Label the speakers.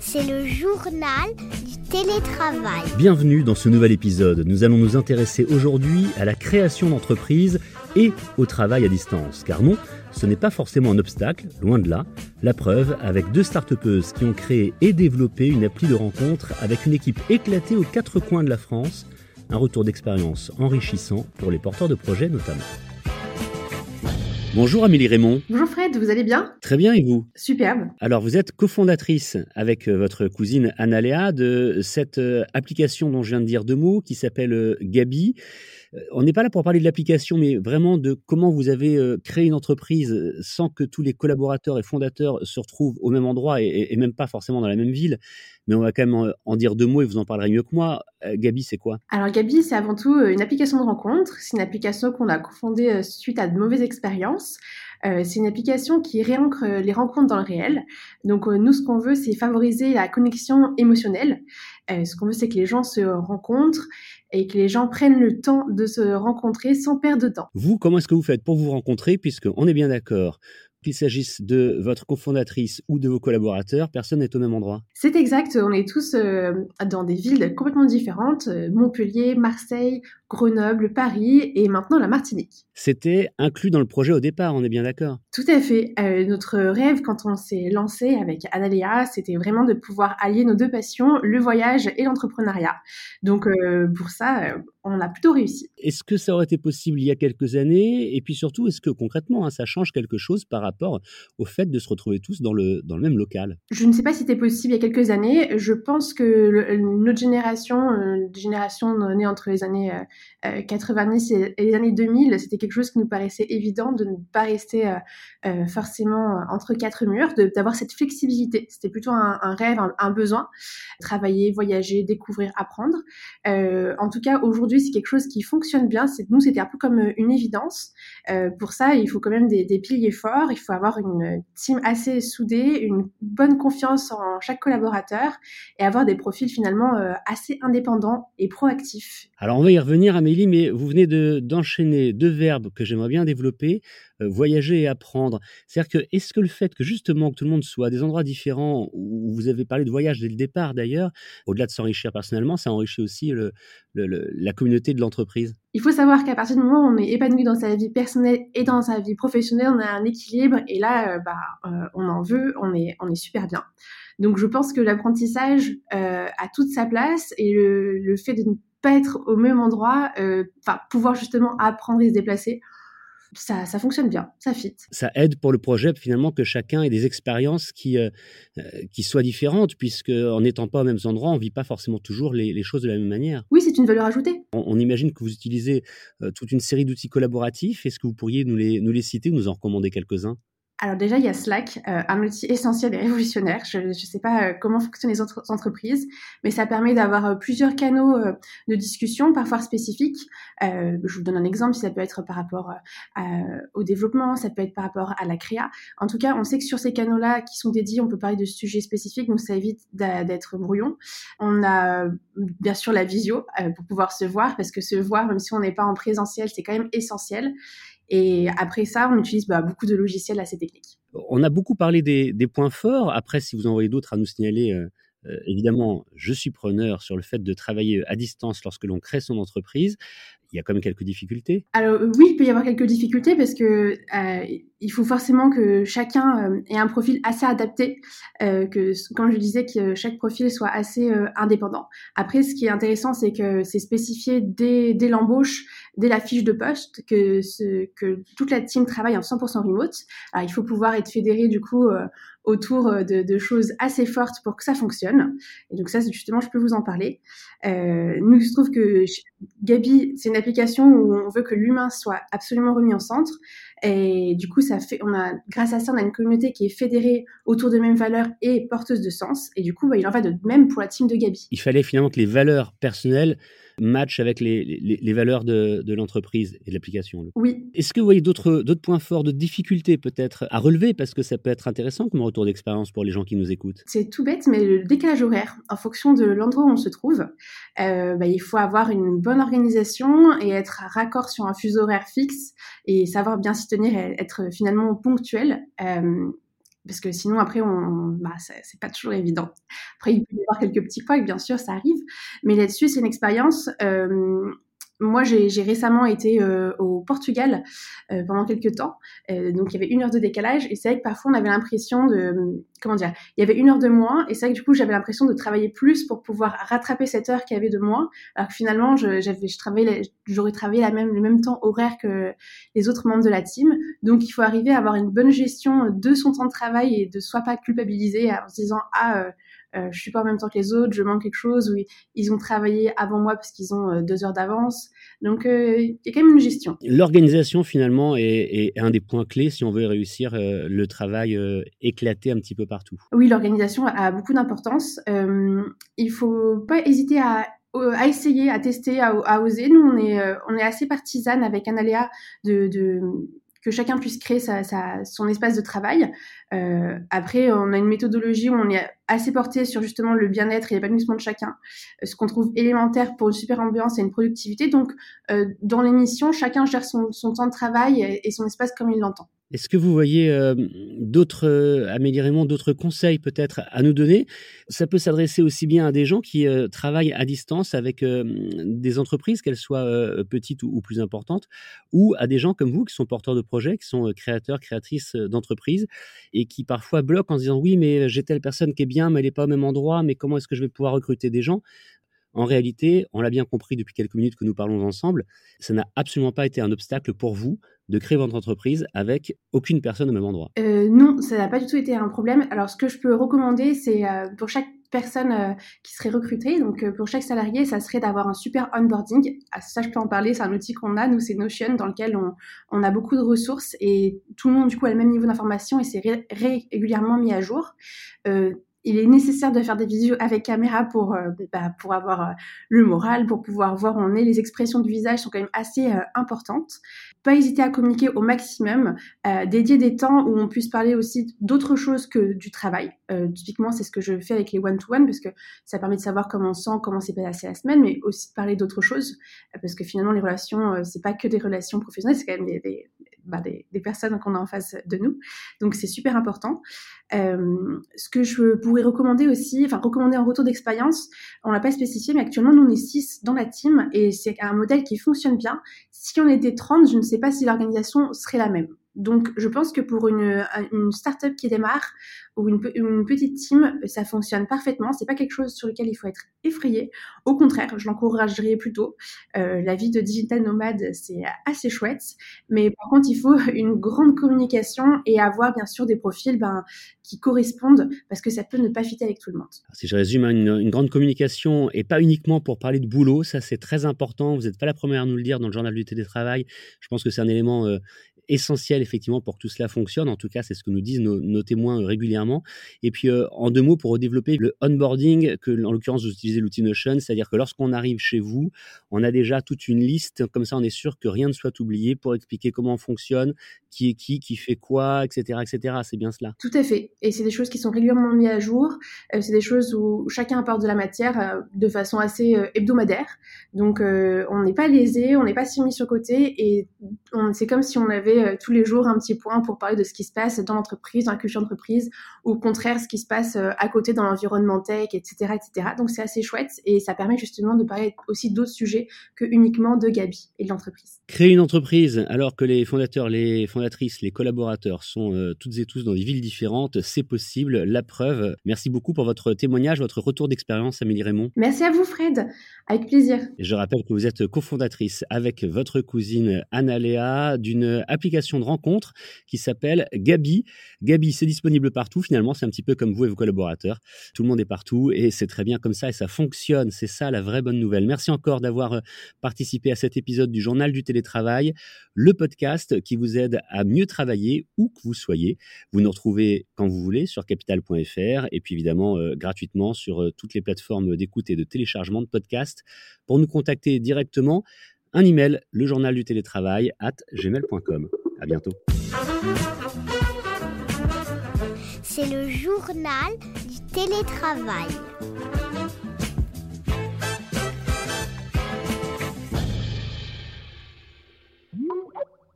Speaker 1: C'est le journal du télétravail.
Speaker 2: Bienvenue dans ce nouvel épisode. Nous allons nous intéresser aujourd'hui à la création d'entreprises et au travail à distance. Car non, ce n'est pas forcément un obstacle, loin de là. La preuve avec deux start qui ont créé et développé une appli de rencontre avec une équipe éclatée aux quatre coins de la France. Un retour d'expérience enrichissant pour les porteurs de projets notamment. Bonjour Amélie Raymond.
Speaker 3: Bonjour Fred, vous allez bien?
Speaker 2: Très bien et vous?
Speaker 3: Superbe.
Speaker 2: Alors vous êtes cofondatrice avec euh, votre cousine Analea de cette euh, application dont je viens de dire deux mots qui s'appelle euh, Gabi. On n'est pas là pour parler de l'application, mais vraiment de comment vous avez créé une entreprise sans que tous les collaborateurs et fondateurs se retrouvent au même endroit et, même pas forcément dans la même ville. Mais on va quand même en dire deux mots et vous en parlerez mieux que moi. Gabi, c'est quoi?
Speaker 3: Alors Gabi, c'est avant tout une application de rencontre. C'est une application qu'on a cofondée suite à de mauvaises expériences. Euh, c'est une application qui réancre les rencontres dans le réel. Donc nous, ce qu'on veut, c'est favoriser la connexion émotionnelle. Euh, ce qu'on veut, c'est que les gens se rencontrent et que les gens prennent le temps de se rencontrer sans perdre de temps.
Speaker 2: Vous, comment est-ce que vous faites pour vous rencontrer, puisqu'on est bien d'accord qu'il s'agisse de votre cofondatrice ou de vos collaborateurs, personne n'est au même endroit?
Speaker 3: C'est exact, on est tous euh, dans des villes complètement différentes, euh, Montpellier, Marseille, Grenoble, Paris et maintenant la Martinique.
Speaker 2: C'était inclus dans le projet au départ, on est bien d'accord
Speaker 3: Tout à fait. Euh, notre rêve quand on s'est lancé avec Analea, c'était vraiment de pouvoir allier nos deux passions, le voyage et l'entrepreneuriat. Donc pour ça, on a plutôt réussi.
Speaker 2: Est-ce que ça aurait été possible il y a quelques années? Et puis surtout, est-ce que concrètement, hein, ça change quelque chose par rapport au fait de se retrouver tous dans le, dans le même local?
Speaker 3: Je ne sais pas si c'était possible il y a quelques années. Je pense que notre génération, euh, génération née entre les années 90 euh, et, les années 2000, c'était quelque chose qui nous paraissait évident de ne pas rester euh, forcément entre quatre murs, d'avoir cette flexibilité. C'était plutôt un, rêve, un, besoin. Travailler, voyager, découvrir, apprendre. en tout cas, aujourd'hui, c'est quelque chose qui fonctionne bien. Nous, c'était un peu comme une évidence. pour ça, il faut quand même des, piliers forts il faut avoir une team assez soudée, une bonne confiance en chaque collaborateur et avoir des profils finalement euh, assez indépendants et proactifs.
Speaker 2: Alors on va y revenir Amélie, mais vous venez d'enchaîner deux verbes que j'aimerais bien développer, euh, voyager et apprendre. C'est-à-dire que est-ce que le fait que justement que tout le monde soit à des endroits différents, où vous avez parlé de voyage dès le départ d'ailleurs, au-delà de s'enrichir personnellement, ça enrichit aussi la communauté de l'entreprise?
Speaker 3: Il faut savoir qu'à partir du moment où on est épanoui dans sa vie personnelle et dans sa vie professionnelle, on a un équilibre et là, euh, bah, euh, on en veut, on est, on est super bien. Donc je pense que l'apprentissage a toute sa place et le, le, fait de ne pas être au même endroit, enfin pouvoir justement apprendre et se déplacer, ça, fonctionne bien, ça fit.
Speaker 2: Ça aide pour le projet finalement que chacun ait des expériences qui, euh, euh, qui soient différentes, puisque en n'étant pas aux mêmes endroits, on ne vit pas forcément toujours les, choses de la même manière.
Speaker 3: Oui, c'est une valeur ajoutée.
Speaker 2: On, imagine que vous utilisez euh, toute une série d'outils collaboratifs. Est-ce que vous pourriez nous les, nous les citer ou nous en recommander quelques-uns?
Speaker 3: Alors déjà, il y a Slack, euh, un outil essentiel et révolutionnaire. Je ne sais pas euh, comment fonctionnent les autres entreprises, mais ça permet d'avoir euh, plusieurs canaux de discussion, parfois spécifiques. je vous donne un exemple, ça peut être par rapport au développement, ça peut être par rapport à la créa. En tout cas, on sait que sur ces canaux-là qui sont dédiés, on peut parler de sujets spécifiques, donc ça évite d'être brouillon. On a bien sûr la visio pour pouvoir se voir, parce que se voir, même si on n'est pas en présentiel, c'est quand même essentiel. Et après ça, on utilise bah, beaucoup de logiciels assez techniques.
Speaker 2: On a beaucoup parlé des, points forts. Après, si vous en voyez d'autres à nous signaler, euh, euh, évidemment, je suis preneur sur le fait de travailler à distance lorsque l'on crée son entreprise il y a quand même quelques difficultés.
Speaker 3: Alors oui, il peut y avoir quelques difficultés parce que euh, il faut forcément que chacun euh, ait un profil assez adapté, euh, que comme je disais, que chaque profil soit assez indépendant. Après, ce qui est intéressant, c'est que c'est spécifié dès, dès l'embauche, dès la fiche de poste, que, ce, que toute la team travaille en 100% remote. Alors, il faut pouvoir être fédéré du coup autour de, de, choses assez fortes pour que ça fonctionne. Et donc ça, justement, je peux vous en parler. nous, il se trouve que Gabi, c'est une application où on veut que l'humain soit absolument remis en centre. Et du coup, ça fait, on a, grâce à ça, on a une communauté qui est fédérée autour de mêmes valeurs et porteuse de sens. Et du coup, bah, il en va de même pour la team de Gabi.
Speaker 2: Il fallait finalement que les valeurs personnelles matchent avec les, les, valeurs de, de l'entreprise et de l'application.
Speaker 3: Oui.
Speaker 2: Est-ce que vous voyez d'autres points forts, de difficultés peut-être à relever? Parce que ça peut être intéressant comme retour d'expérience pour les gens qui nous écoutent.
Speaker 3: C'est tout bête, mais le décalage horaire, en fonction de l'endroit où on se trouve, euh, bah, il faut avoir une bonne organisation et être raccord sur un fuseau horaire fixe et savoir bien s'y tenir et être finalement ponctuel. Euh, parce que sinon après on, bah c'est pas toujours évident. Après il peut y avoir quelques petits points, bien sûr ça arrive, mais là-dessus c'est une expérience. Euh, moi, j'ai récemment été euh, au Portugal euh, pendant quelques temps, euh, donc il y avait une heure de décalage, et c'est vrai que parfois on avait l'impression de, comment dire, il y avait une heure de moins, et c'est vrai que du coup j'avais l'impression de travailler plus pour pouvoir rattraper cette heure qu'il y avait de moins, alors que finalement j'avais, je travaillais, j'aurais travaillé la même, le même temps horaire que les autres membres de la team, donc il faut arriver à avoir une bonne gestion de son temps de travail et de soit pas culpabiliser en se disant ah euh, je suis pas en même temps que les autres, je manque quelque chose, ou ils ont travaillé avant moi parce qu'ils ont euh, deux heures d'avance. Donc, euh, il y a quand même une gestion.
Speaker 2: L'organisation, finalement, est, est, un des points clés si on veut réussir euh, le travail euh, éclaté un petit peu partout.
Speaker 3: Oui, l'organisation a beaucoup d'importance. il faut pas hésiter à à essayer, à tester, à, à, oser. Nous, on est, on est assez partisane avec un aléa de, de que chacun puisse créer sa, son espace de travail. Euh, après, on a une méthodologie où on est assez porté sur justement le bien-être et l'épanouissement de chacun, euh, ce qu'on trouve élémentaire pour une super ambiance et une productivité. Donc, euh, dans l'émission, chacun gère son, son, temps de travail et, et son espace comme il l'entend.
Speaker 2: Est-ce que vous voyez euh, d'autres, euh, d'autres conseils peut-être à nous donner? Ça peut s'adresser aussi bien à des gens qui euh, travaillent à distance avec euh, des entreprises, qu'elles soient petites ou, ou, plus importantes, ou à des gens comme vous qui sont porteurs de projets, qui sont créateurs, créatrices d'entreprises, et qui parfois bloquent en se disant oui, mais j'ai telle personne qui est bien, mais elle n'est pas au même endroit, mais comment est-ce que je vais pouvoir recruter des gens? En réalité, on l'a bien compris depuis quelques minutes que nous parlons ensemble, ça n'a absolument pas été un obstacle pour vous de créer votre entreprise avec aucune personne au même endroit
Speaker 3: euh, Non, ça n'a pas du tout été un problème. Alors, ce que je peux recommander, c'est euh, pour chaque personne euh, qui serait recrutée, donc pour chaque salarié, ça serait d'avoir un super onboarding. Ah, ça, je peux en parler, c'est un outil qu'on a, nous, c'est Notion, dans lequel on, a beaucoup de ressources et tout le monde, du coup, a le même niveau d'information et c'est ré régulièrement mis à jour. Il est nécessaire de faire des vidéos avec caméra pour, euh, bah, pour avoir euh, le moral, pour pouvoir voir où on est. Les expressions du visage sont quand même assez euh, importantes. Pas hésiter à communiquer au maximum, euh, dédier des temps où on puisse parler aussi d'autres choses que du travail. Typiquement, c'est ce que je fais avec les one-to-one parce que ça permet de savoir comment on sent, comment s'est passé la semaine, mais aussi de parler d'autres choses parce que finalement, les relations, c'est pas que des relations professionnelles, c'est quand même bah, des, des personnes qu'on a en face de nous. Donc, c'est super important. Ce que je pourrais recommander aussi, enfin recommander en retour d'expérience, on l'a pas spécifié, mais actuellement nous on est 6 dans la team et c'est un modèle qui fonctionne bien. Si on était 30, je ne sais pas si l'organisation serait la même. Donc, je pense que pour une, une start-up qui démarre ou une, petite team, ça fonctionne parfaitement. C'est pas quelque chose sur lequel il faut être effrayé. Au contraire, je l'encouragerais plutôt. Euh, la vie de digital nomade, c'est assez chouette. Mais par contre, il faut une grande communication et avoir bien sûr des profils ben, qui correspondent parce que ça peut ne pas fitter avec tout le monde.
Speaker 2: si je résume, hein, une, une, grande communication et pas uniquement pour parler de boulot, ça c'est très important. Vous n'êtes pas la première à nous le dire dans le journal du télétravail. Je pense que c'est un élément euh, essentiel effectivement pour que tout cela fonctionne. En tout cas, c'est ce que nous disent nos, témoins régulièrement. Et puis, euh, en deux mots, pour développer le onboarding, que en l'occurrence, vous utilisez l'outil Notion, c'est-à-dire que lorsqu'on arrive chez vous, on a déjà toute une liste. Comme ça, on est sûr que rien ne soit oublié pour expliquer comment on fonctionne, qui est qui, qui fait quoi, etc., etc. C'est bien cela.
Speaker 3: Tout à fait. Et c'est des choses qui sont régulièrement mises à jour. Euh, c'est des choses où chacun apporte de la matière euh, de façon assez euh, hebdomadaire. Donc, euh, on n'est pas lésé, on n'est pas si mis sur côté, et c'est comme si on avait euh, tous les jours un petit point pour parler de ce qui se passe dans l'entreprise, dans la culture d'entreprise, ou au contraire ce qui se passe euh, à côté dans l'environnement tech, etc., etc. Donc c'est assez chouette et ça permet justement de parler aussi d'autres sujets que uniquement de Gabi et de l'entreprise.
Speaker 2: Créer une entreprise alors que les fondateurs, les fondatrices, les collaborateurs sont euh, toutes et tous dans des villes différentes, c'est possible. La preuve. Merci beaucoup pour votre témoignage, votre retour d'expérience, Amélie Raymond.
Speaker 3: Merci à vous, Fred. Avec plaisir.
Speaker 2: Et je rappelle que vous êtes cofondatrice avec votre cousine Anna Léa d'une application de rencontre qui s'appelle Gabi. Gabi, c'est disponible partout. Finalement, c'est un petit peu comme vous et vos collaborateurs. Tout le monde est partout et c'est très bien comme ça et ça fonctionne. C'est ça la vraie bonne nouvelle. Merci encore d'avoir euh, participé à cet épisode du Journal du télétravail, le podcast qui vous aide à mieux travailler où que vous soyez. Vous nous retrouvez quand vous voulez sur capital.fr et puis évidemment euh, gratuitement sur euh, toutes les plateformes d'écoute et de téléchargement de podcasts. Pour nous contacter directement, un email, le journal du télétravail at gmail.com. À bientôt.
Speaker 1: C'est le journal du télétravail.